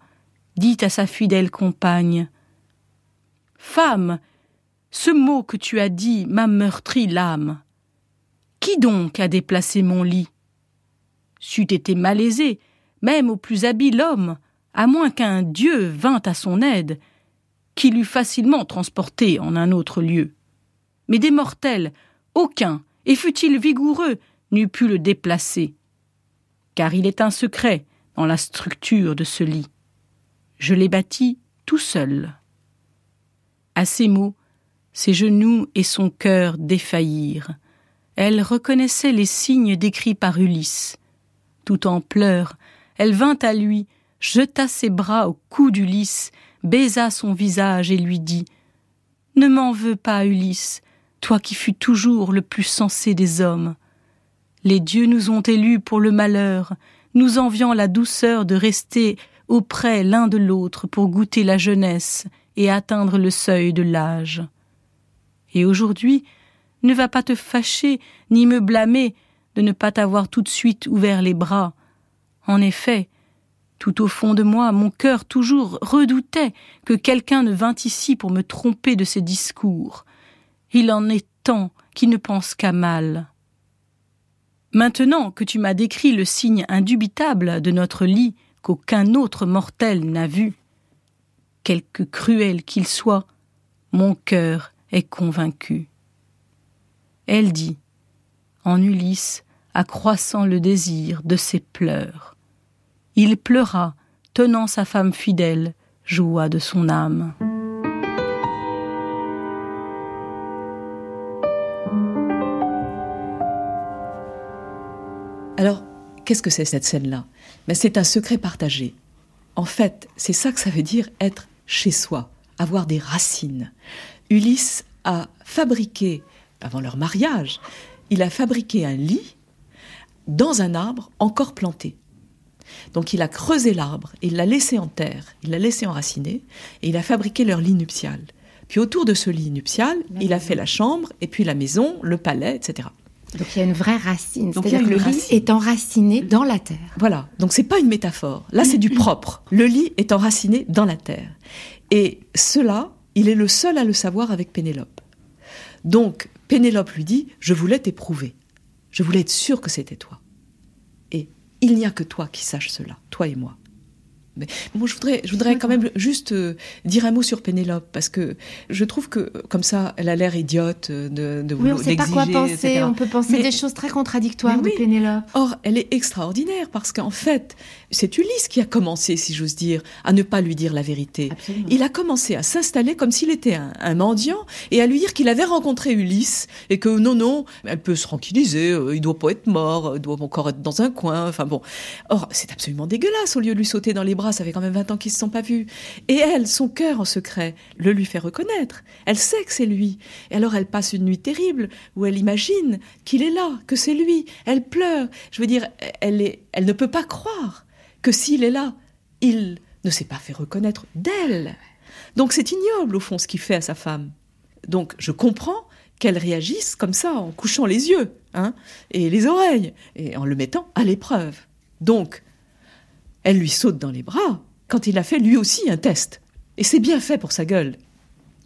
dit à sa fidèle compagne Femme, ce mot que tu as dit m'a meurtri l'âme. Qui donc a déplacé mon lit? C'eût été malaisé, même au plus habile homme, à moins qu'un Dieu vînt à son aide, qui l'eût facilement transporté en un autre lieu. Mais des mortels, aucun, et fût-il vigoureux, n'eût pu le déplacer. Car il est un secret dans la structure de ce lit. Je l'ai bâti tout seul. À ces mots, ses genoux et son cœur défaillirent. Elle reconnaissait les signes décrits par Ulysse. Tout en pleurs, elle vint à lui, jeta ses bras au cou d'Ulysse, baisa son visage et lui dit Ne m'en veux pas, Ulysse, toi qui fus toujours le plus sensé des hommes. Les dieux nous ont élus pour le malheur, nous enviant la douceur de rester auprès l'un de l'autre pour goûter la jeunesse et atteindre le seuil de l'âge. Et aujourd'hui, ne va pas te fâcher ni me blâmer de ne pas t'avoir tout de suite ouvert les bras. En effet, tout au fond de moi, mon cœur toujours redoutait que quelqu'un ne vînt ici pour me tromper de ses discours. Il en est tant qui ne pensent qu'à mal. Maintenant que tu m'as décrit le signe indubitable de notre lit qu'aucun autre mortel n'a vu, quelque cruel qu'il soit, mon cœur est convaincu. Elle dit, en Ulysse, accroissant le désir de ses pleurs. Il pleura, tenant sa femme fidèle, joua de son âme. Qu'est-ce que c'est cette scène-là? Mais c'est un secret partagé. En fait, c'est ça que ça veut dire être chez soi, avoir des racines. Ulysse a fabriqué, avant leur mariage, il a fabriqué un lit dans un arbre encore planté. Donc il a creusé l'arbre, il l'a laissé en terre, il l'a laissé enraciner, et il a fabriqué leur lit nuptial. Puis autour de ce lit nuptial, il a fait la chambre, et puis la maison, le palais, etc. Donc il y a une vraie racine, c'est-à-dire que le lit est enraciné dans la terre. Voilà, donc c'est pas une métaphore. Là, c'est du propre. Le lit est enraciné dans la terre. Et cela, il est le seul à le savoir avec Pénélope. Donc Pénélope lui dit Je voulais t'éprouver. Je voulais être sûre que c'était toi. Il n'y a que toi qui saches cela, toi et moi. Mais moi, je voudrais, je voudrais quand même juste euh, dire un mot sur Pénélope parce que je trouve que comme ça, elle a l'air idiote de, de Oui, on ne sait pas quoi penser. On peut penser des choses très contradictoires de Pénélope. Or, elle est extraordinaire parce qu'en fait, c'est Ulysse qui a commencé, si j'ose dire, à ne pas lui dire la vérité. Il a commencé à s'installer comme s'il était un, un, mendiant et à lui dire qu'il avait rencontré Ulysse et que non, non, elle peut se tranquilliser, euh, il doit pas être mort, il doit encore être dans un coin. Enfin bon. Or, c'est absolument dégueulasse au lieu de lui sauter dans les bras ça fait quand même 20 ans qu'ils se sont pas vus. Et elle, son cœur en secret, le lui fait reconnaître. Elle sait que c'est lui. Et alors elle passe une nuit terrible où elle imagine qu'il est là, que c'est lui. Elle pleure. Je veux dire, elle, est, elle ne peut pas croire que s'il est là, il ne s'est pas fait reconnaître d'elle. Donc c'est ignoble au fond ce qu'il fait à sa femme. Donc je comprends qu'elle réagisse comme ça en couchant les yeux hein, et les oreilles et en le mettant à l'épreuve. Donc elle lui saute dans les bras quand il a fait lui aussi un test. Et c'est bien fait pour sa gueule.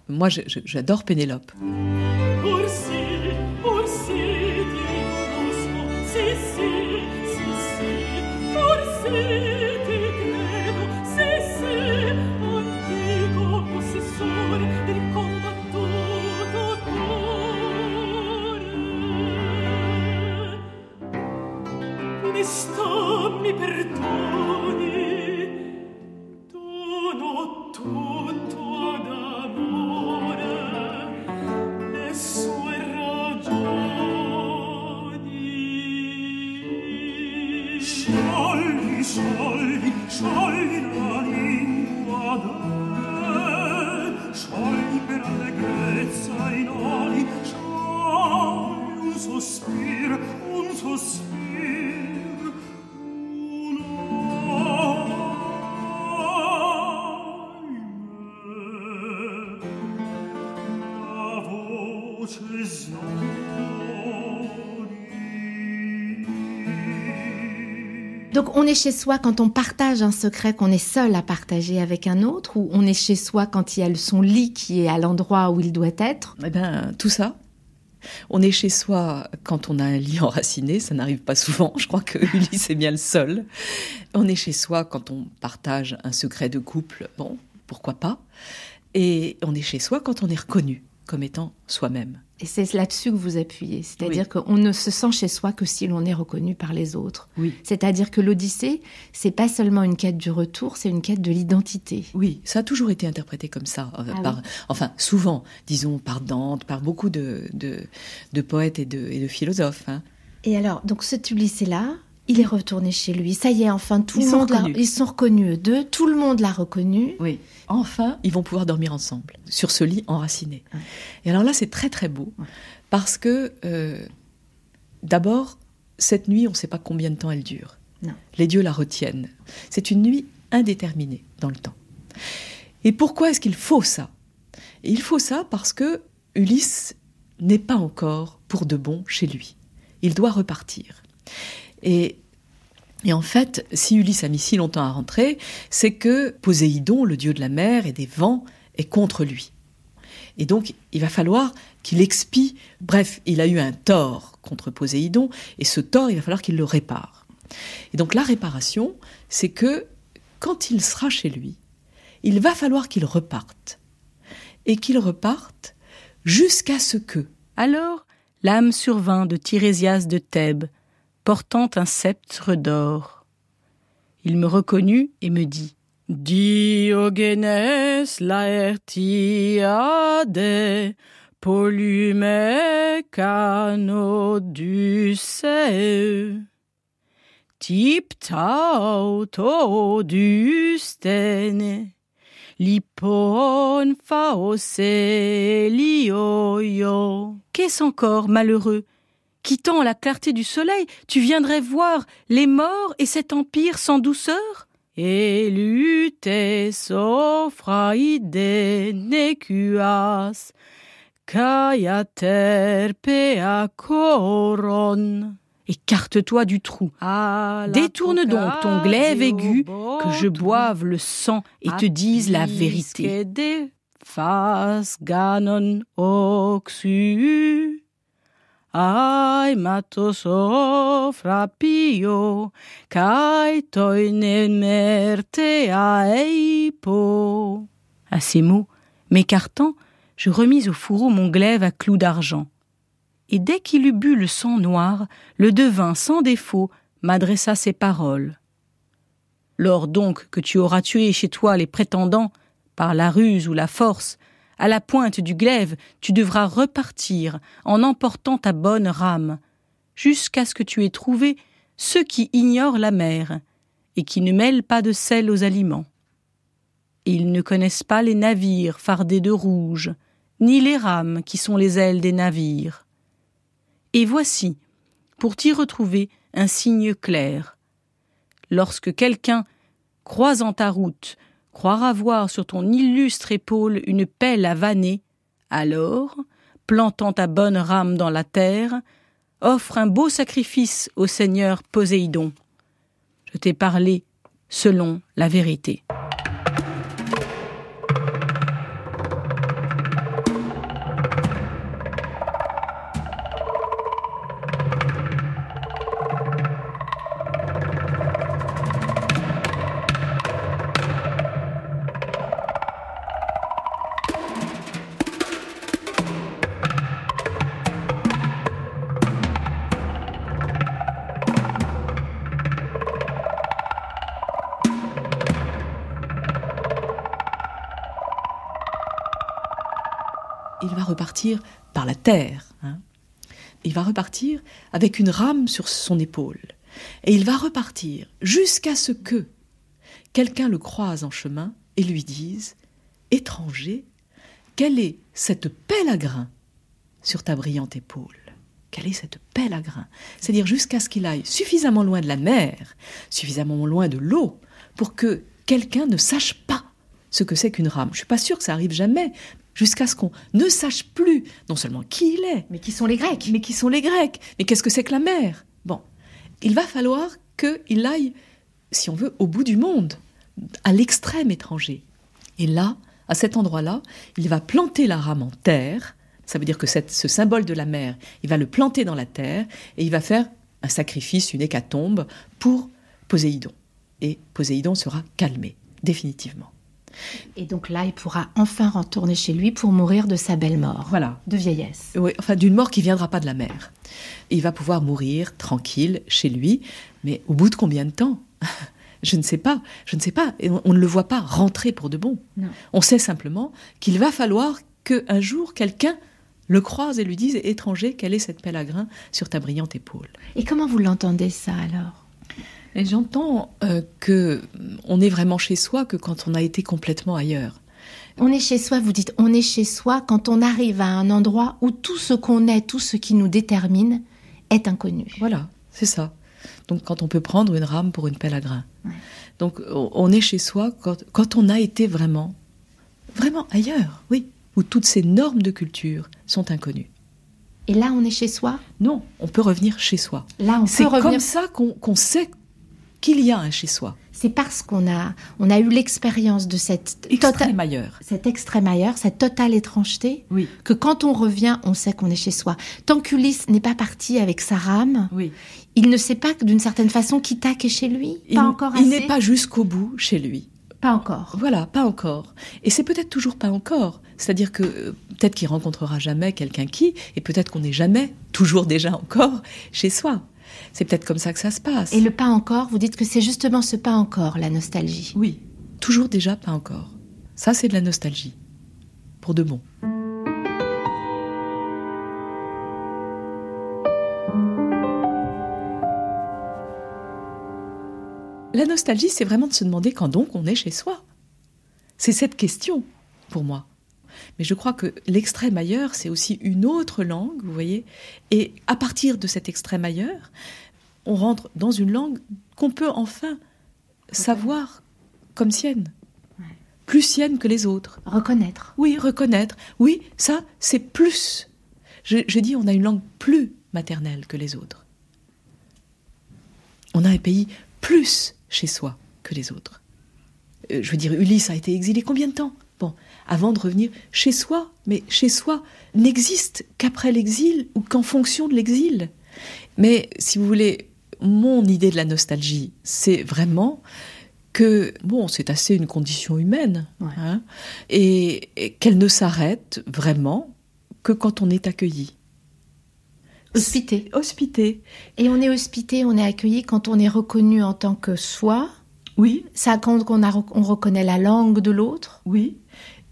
Moi, j'adore Pénélope. Donc on est chez soi quand on partage un secret qu'on est seul à partager avec un autre, ou on est chez soi quand il y a son lit qui est à l'endroit où il doit être? Eh bien, tout ça. On est chez soi quand on a un lit enraciné, ça n'arrive pas souvent, je crois que Ulysse est bien le seul. On est chez soi quand on partage un secret de couple, bon, pourquoi pas. Et on est chez soi quand on est reconnu comme étant soi-même. Et c'est là-dessus que vous appuyez, c'est-à-dire qu'on ne se sent chez soi que si l'on est reconnu par les autres. Oui. C'est-à-dire que l'Odyssée, c'est pas seulement une quête du retour, c'est une quête de l'identité. Oui, ça a toujours été interprété comme ça, euh, ah par, enfin souvent, disons par Dante, par beaucoup de, de, poètes et de, et de philosophes. Hein. Et alors, donc ce Ulysse-là, il est retourné chez lui. Ça y est, enfin, tout ils le monde ils sont reconnus eux deux. Tout le monde l'a reconnu. Oui. Enfin, ils vont pouvoir dormir ensemble sur ce lit enraciné. Et alors là, c'est très très beau parce que euh, d'abord, cette nuit, on ne sait pas combien de temps elle dure. Les dieux la retiennent. C'est une nuit indéterminée dans le temps. Et pourquoi est-ce qu'il faut ça? Il faut ça parce que Ulysse n'est pas encore pour de bon chez lui. Il doit repartir. Et, en fait, si Ulysse a mis si longtemps à rentrer, c'est que Poséidon, le dieu de la mer et des vents, est contre lui. Et donc, il va falloir qu'il expie. Bref, il a eu un tort contre Poséidon, et ce tort, il va falloir qu'il le répare. Et donc, la réparation, c'est que quand il sera chez lui, il va falloir qu'il reparte. Et qu'il reparte jusqu'à ce que. Alors, l'âme survint de Tirésias de Thèbes, portant un sceptre d'or. Il me reconnut et me dit Diogenes Laertiade Polume Canoduceu Tiptauto dustene Lipon faoselioyo. Qu'est-ce encore, malheureux? Quittant la clarté du soleil, tu viendrais voir les morts et cet empire sans douceur? Elute necuas, pea coron. Écarte-toi du trou. Détourne donc ton glaive aigu, que je boive le sang et te dise la vérité. Fas ganon oxu ai matoso frappio, kai aipo. À ces mots, m'écartant, je remis au fourreau mon glaive à clous d'argent. Et dès qu'il eut bu le sang noir, le devin, sans défaut, m'adressa ces paroles. Lors donc que tu auras tué chez toi les prétendants, par la ruse ou la force, à la pointe du glaive, tu devras repartir en emportant ta bonne rame, jusqu'à ce que tu aies trouvé ceux qui ignorent la mer et qui ne mêlent pas de sel aux aliments. Ils ne connaissent pas les navires fardés de rouge, ni les rames qui sont les ailes des navires. Et voici, pour t'y retrouver, un signe clair. Lorsque quelqu'un, croisant ta route, croira voir sur ton illustre épaule une pelle à vanner, alors, plantant ta bonne rame dans la terre, offre un beau sacrifice au Seigneur Poséidon. Je t'ai parlé selon la vérité. Par la terre. Hein. Il va repartir avec une rame sur son épaule. Et il va repartir jusqu'à ce que quelqu'un le croise en chemin et lui dise Étranger, quelle est cette pelle à grain sur ta brillante épaule? Quelle est cette pelle à grain C'est-à-dire jusqu'à ce qu'il aille suffisamment loin de la mer, suffisamment loin de l'eau, pour que quelqu'un ne sache pas ce que c'est qu'une rame. Je suis pas sûre que ça arrive jamais, jusqu'à ce qu'on ne sache plus non seulement qui il est, mais qui sont les Grecs, mais qui sont les Grecs, mais qu'est-ce que c'est que la mer? Bon, il va falloir qu'il aille, si on veut, au bout du monde, à l'extrême étranger. Et là, à cet endroit-là, il va planter la rame en terre. Ça veut dire que cette, ce symbole de la mer, il va le planter dans la terre et il va faire un sacrifice, une hécatombe pour Poséidon. Et Poséidon sera calmé, définitivement. Et donc là, il pourra enfin retourner chez lui pour mourir de sa belle mort. Voilà. De vieillesse. Oui, enfin d'une mort qui viendra pas de la mer. Il va pouvoir mourir tranquille chez lui, mais au bout de combien de temps? Je ne sais pas, je ne sais pas. Et on, on, ne le voit pas rentrer pour de bon. Non. On sait simplement qu'il va falloir qu'un jour quelqu'un le croise et lui dise étranger, quelle est cette pelle à grain sur ta brillante épaule? Et comment vous l'entendez ça alors? J'entends euh, que on est vraiment chez soi que quand on a été complètement ailleurs. On est chez soi, vous dites, on est chez soi quand on arrive à un endroit où tout ce qu'on est, tout ce qui nous détermine est inconnu. Voilà, c'est ça. Donc quand on peut prendre une rame pour une pelle à grain. Ouais. Donc on est chez soi quand, quand on a été vraiment, vraiment ailleurs, oui, où toutes ces normes de culture sont inconnues. Et là, on est chez soi? Non, on peut revenir chez soi. Là, on C'est revenir. comme ça qu'on qu'on sait qu'il y a un chez soi. C'est parce qu'on a, on a eu l'expérience de cette Extrême ailleurs. cet extrême ailleurs, cette totale étrangeté, Oui. que quand on revient, on sait qu'on est chez soi. Tant qu'Ulysse n'est pas parti avec sa rame, Oui. il ne sait pas d'une certaine façon qu'Ithaque est chez lui? Il, pas encore il n'est pas jusqu'au bout chez lui. Pas encore. Voilà, pas encore. Et c'est peut-être toujours pas encore. C'est-à-dire que euh, peut-être qu'il rencontrera jamais quelqu'un qui, et peut-être qu'on n'est jamais, toujours déjà encore, chez soi. C'est peut-être comme ça que ça se passe. Et le pas encore, vous dites que c'est justement ce pas encore, la nostalgie. Oui, toujours déjà pas encore. Ça, c'est de la nostalgie. Pour de bon. La nostalgie, c'est vraiment de se demander quand donc on est chez soi. C'est cette question, pour moi. Mais je crois que l'extrême ailleurs, c'est aussi une autre langue, vous voyez. Et à partir de cet extrême ailleurs, on rentre dans une langue qu'on peut enfin savoir comme sienne. Plus sienne que les autres. Reconnaître. Oui, reconnaître. Oui, ça, c'est plus. Je, je dis, on a une langue plus maternelle que les autres. On a un pays plus chez soi que les autres. Euh, je veux dire, Ulysse a été exilé combien de temps? Bon, avant de revenir chez soi, mais chez soi n'existe qu'après l'exil ou qu'en fonction de l'exil. Mais si vous voulez, mon idée de la nostalgie, c'est vraiment que, bon, c'est assez une condition humaine, hein, et, qu'elle ne s'arrête vraiment que quand on est accueilli. Hospité. Hospité. Et on est hospité, on est accueilli quand on est reconnu en tant que soi. Oui. Ça compte qu'on on reconnaît la langue de l'autre. Oui.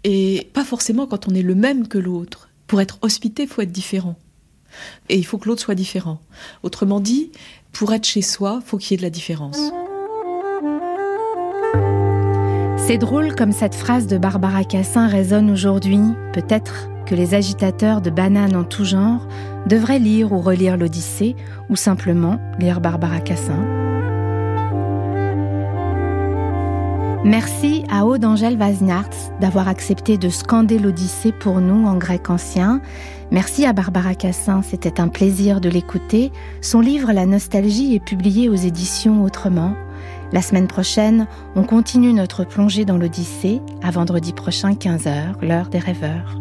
Et pas forcément quand on est le même que l'autre. Pour être hospité, il faut être différent. Et il faut que l'autre soit différent. Autrement dit, pour être chez soi, faut qu'il y ait de la différence. C'est drôle comme cette phrase de Barbara Cassin résonne aujourd'hui. Peut-être que les agitateurs de bananes en tout genre devraient lire ou relire l'Odyssée ou simplement lire Barbara Cassin. Merci à Aude Angèle Vaznartz d'avoir accepté de scander l'Odyssée pour nous en grec ancien. Merci à Barbara Cassin, c'était un plaisir de l'écouter. Son livre La nostalgie est publié aux éditions Autrement. La semaine prochaine, on continue notre plongée dans l'Odyssée à vendredi prochain 15h, l'heure des rêveurs.